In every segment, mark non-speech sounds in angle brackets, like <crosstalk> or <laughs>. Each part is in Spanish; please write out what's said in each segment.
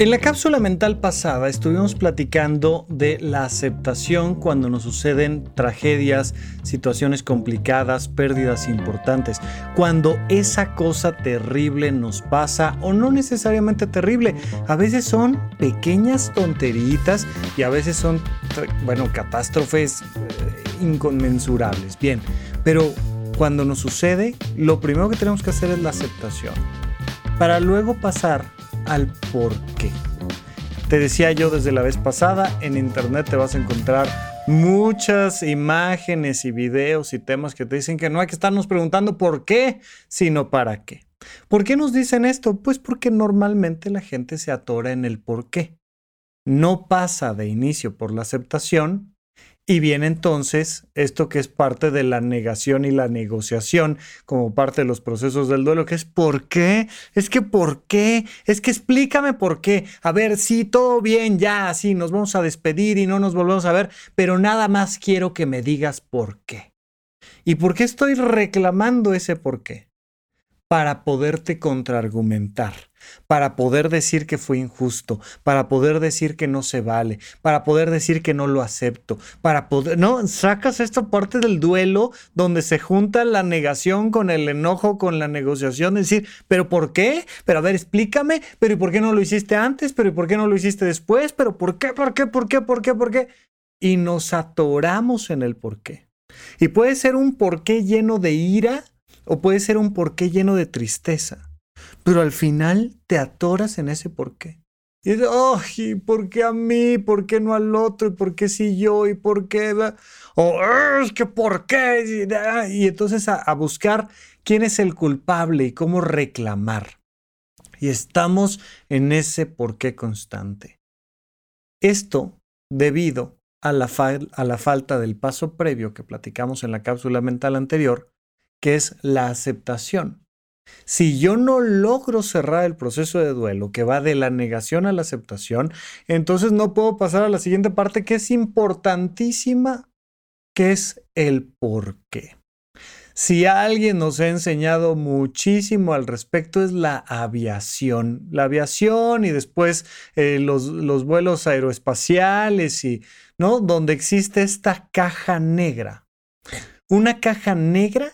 En la cápsula mental pasada estuvimos platicando de la aceptación cuando nos suceden tragedias, situaciones complicadas, pérdidas importantes, cuando esa cosa terrible nos pasa o no necesariamente terrible, a veces son pequeñas tonteritas y a veces son, bueno, catástrofes eh, inconmensurables. Bien, pero cuando nos sucede, lo primero que tenemos que hacer es la aceptación, para luego pasar al por qué. Te decía yo desde la vez pasada, en internet te vas a encontrar muchas imágenes y videos y temas que te dicen que no hay que estarnos preguntando por qué, sino para qué. ¿Por qué nos dicen esto? Pues porque normalmente la gente se atora en el por qué. No pasa de inicio por la aceptación y viene entonces esto que es parte de la negación y la negociación como parte de los procesos del duelo, que es ¿por qué? Es que ¿por qué? Es que explícame por qué. A ver, sí, todo bien, ya, sí, nos vamos a despedir y no nos volvemos a ver, pero nada más quiero que me digas por qué. ¿Y por qué estoy reclamando ese por qué? Para poderte contraargumentar, para poder decir que fue injusto, para poder decir que no se vale, para poder decir que no lo acepto, para poder, no, sacas esta parte del duelo donde se junta la negación con el enojo, con la negociación, decir, pero ¿por qué? Pero a ver, explícame, pero ¿y por qué no lo hiciste antes? Pero ¿y por qué no lo hiciste después? Pero ¿por qué? ¿Por qué? ¿Por qué? ¿Por qué? ¿Por qué? Y nos atoramos en el por qué. Y puede ser un por qué lleno de ira, o puede ser un porqué lleno de tristeza. Pero al final te atoras en ese porqué. Y dices, oh, ¿y por qué a mí? ¿Por qué no al otro? ¿Y por qué si yo? ¿Y por qué? O es que por qué. Y entonces a, buscar quién es el culpable y cómo reclamar. Y estamos en ese porqué constante. Esto debido a la falta del paso previo que platicamos en la cápsula mental anterior, que es la aceptación. Si yo no logro cerrar el proceso de duelo que va de la negación a la aceptación, entonces no puedo pasar a la siguiente parte que es importantísima, que es el por qué. Si alguien nos ha enseñado muchísimo al respecto es la aviación. La aviación y después eh, los, los vuelos aeroespaciales y, ¿no? Donde existe esta caja negra. Una caja negra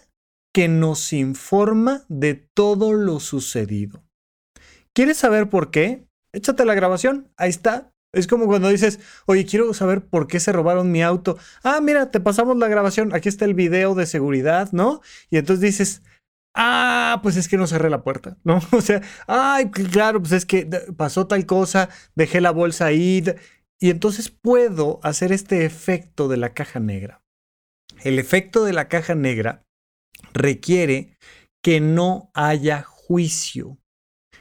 que nos informa de todo lo sucedido. ¿Quieres saber por qué? Échate la grabación, ahí está. Es como cuando dices, oye, quiero saber por qué se robaron mi auto. Ah, mira, te pasamos la grabación, aquí está el video de seguridad, ¿no? Y entonces dices, ah, pues es que no cerré la puerta, ¿no? <laughs> O sea, ay, claro, pues es que pasó tal cosa, dejé la bolsa ahí. Y entonces puedo hacer este efecto de la caja negra. El efecto de la caja negra requiere que no haya juicio.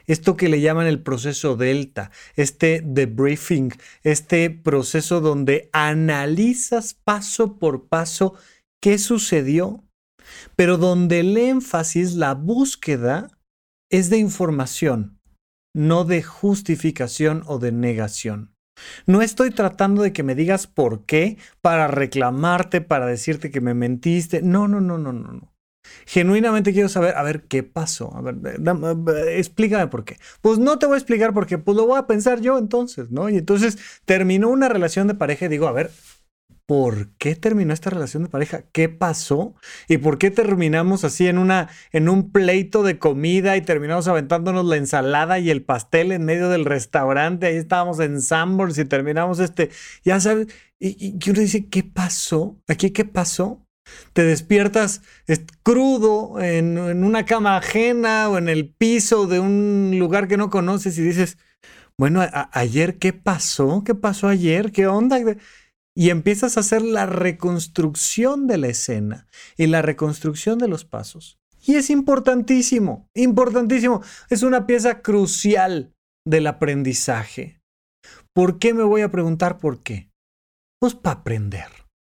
Esto que le llaman el proceso delta, este debriefing, este proceso donde analizas paso por paso qué sucedió, pero donde el énfasis, la búsqueda, es de información, no de justificación o de negación. No estoy tratando de que me digas por qué para reclamarte, para decirte que me mentiste. No, no, no, no, no. Genuinamente quiero saber, a ver, ¿qué pasó? A ver, explícame por qué. Pues no te voy a explicar por qué, pues lo voy a pensar yo entonces, ¿no? Y entonces terminó una relación de pareja y digo, a ver, ¿por qué terminó esta relación de pareja? ¿Qué pasó? ¿Y por qué terminamos así en, una, en un pleito de comida y terminamos aventándonos la ensalada y el pastel en medio del restaurante? Ahí estábamos en Sambors y terminamos este, ya sabes, y uno dice, ¿qué pasó? ¿Aquí qué pasó? Te despiertas crudo en, una cama ajena o en el piso de un lugar que no conoces y dices, bueno, ayer, ¿qué pasó? ¿Qué pasó ayer? ¿Qué onda? Y empiezas a hacer la reconstrucción de la escena y la reconstrucción de los pasos. Y es importantísimo, importantísimo. Es una pieza crucial del aprendizaje. ¿Por qué me voy a preguntar por qué? Pues para aprender,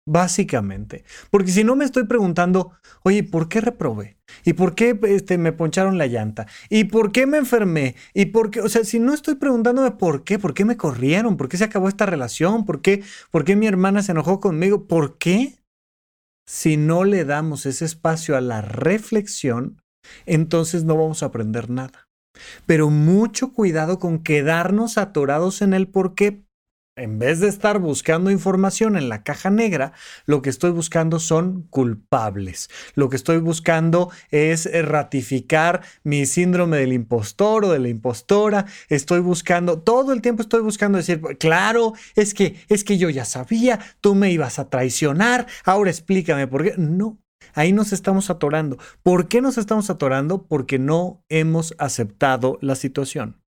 básicamente. Porque si no me estoy preguntando, oye, ¿por qué reprobé? ¿Y por qué este, me poncharon la llanta? ¿Y por qué me enfermé? ¿Y por qué? O sea, si no estoy preguntándome por qué, por qué me corrieron, por qué se acabó esta relación, por qué, por qué mi hermana se enojó conmigo, ¿por qué? Si no le damos ese espacio a la reflexión, entonces no vamos a aprender nada. Pero mucho cuidado con quedarnos atorados en el por qué. En vez de estar buscando información en la caja negra, lo que estoy buscando son culpables. Lo que estoy buscando es eh, ratificar mi síndrome del impostor o de la impostora. Estoy buscando, todo el tiempo estoy buscando decir, claro, es que, es que yo ya sabía, tú me ibas a traicionar, ahora explícame por qué. No, Ahí nos estamos atorando. ¿Por qué nos estamos atorando? Porque no hemos aceptado la situación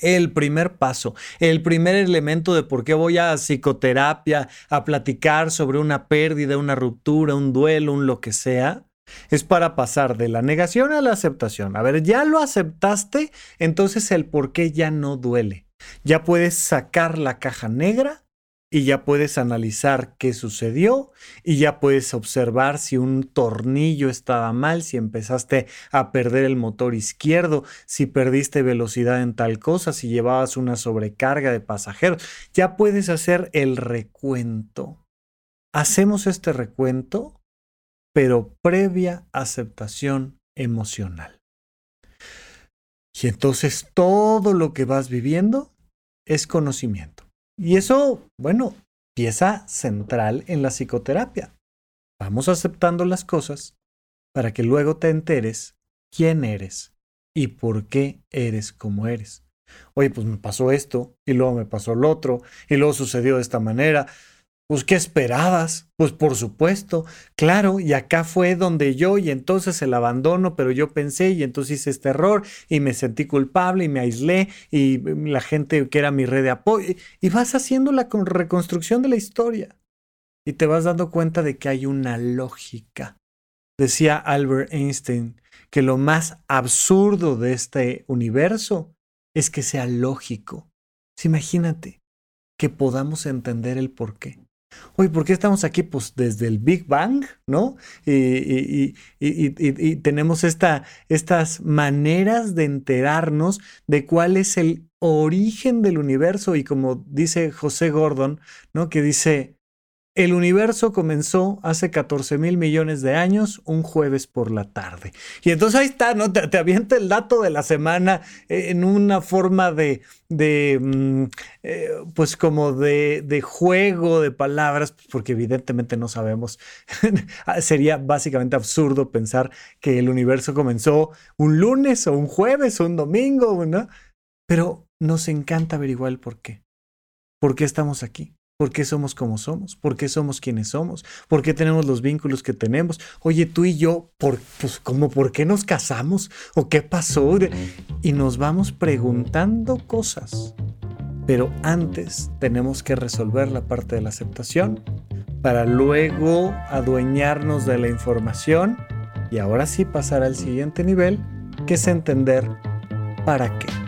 el primer paso, el primer elemento de por qué voy a psicoterapia, a platicar sobre una pérdida, una ruptura, un duelo, un lo que sea, es para pasar de la negación a la aceptación. A ver, ya lo aceptaste, entonces el por qué ya no duele. Ya puedes sacar la caja negra y ya puedes analizar qué sucedió y ya puedes observar si un tornillo estaba mal, si empezaste a perder el motor izquierdo, si perdiste velocidad en tal cosa, si llevabas una sobrecarga de pasajeros. Ya puedes hacer el recuento. Hacemos este recuento, pero previa aceptación emocional. Y entonces todo lo que vas viviendo es conocimiento. Y eso, bueno, pieza central en la psicoterapia. Vamos aceptando las cosas para que luego te enteres quién eres y por qué eres como eres. Oye, pues me pasó esto y luego me pasó lo otro y luego sucedió de esta manera. Pues, ¿qué esperabas? Pues, por supuesto, claro, y acá fue donde yo, y entonces el abandono, pero yo pensé, y entonces hice este error, y me sentí culpable, y me aislé, y la gente que era mi red de apoyo, y vas haciendo la reconstrucción de la historia, y te vas dando cuenta de que hay una lógica. Decía Albert Einstein que lo más absurdo de este universo es que sea lógico. imagínate que podamos entender el por qué. Oye, ¿por qué estamos aquí? Pues desde el Big Bang, ¿no? Y, tenemos esta, estas maneras de enterarnos de cuál es el origen del universo y como dice José Gordon, ¿no? Que dice, el universo comenzó hace 14 mil millones de años, un jueves por la tarde. Y entonces ahí está, ¿no? Te, avienta el dato de la semana eh, en una forma de, de mm, eh, pues como de, de, juego de palabras, porque evidentemente no sabemos. <laughs> Sería básicamente absurdo pensar que el universo comenzó un lunes o un jueves o un domingo, ¿no? Pero nos encanta averiguar el por qué. ¿Por qué estamos aquí? ¿Por qué somos como somos? ¿Por qué somos quienes somos? ¿Por qué tenemos los vínculos que tenemos? Oye, tú y yo, por, pues, como, ¿por qué nos casamos? ¿O qué pasó? Y nos vamos preguntando cosas. Pero antes tenemos que resolver la parte de la aceptación para luego adueñarnos de la información y ahora sí pasar al siguiente nivel, que es entender para qué.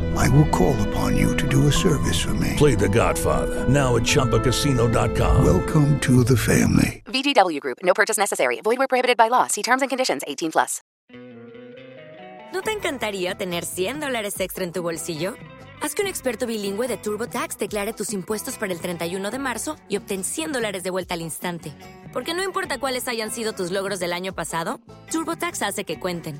I will call upon you to do a service for me. Play the Godfather, now at ChumbaCasino.com. Welcome to the family. VGW Group. No purchase necessary. Void where prohibited by law. See terms and conditions. 18 plus. ¿No te encantaría tener 100 dólares extra en tu bolsillo? Haz que un experto bilingüe de TurboTax declare tus impuestos para el 31 de marzo y obtén 100 dólares de vuelta al instante. Porque no importa cuáles hayan sido tus logros del año pasado, TurboTax hace que cuenten.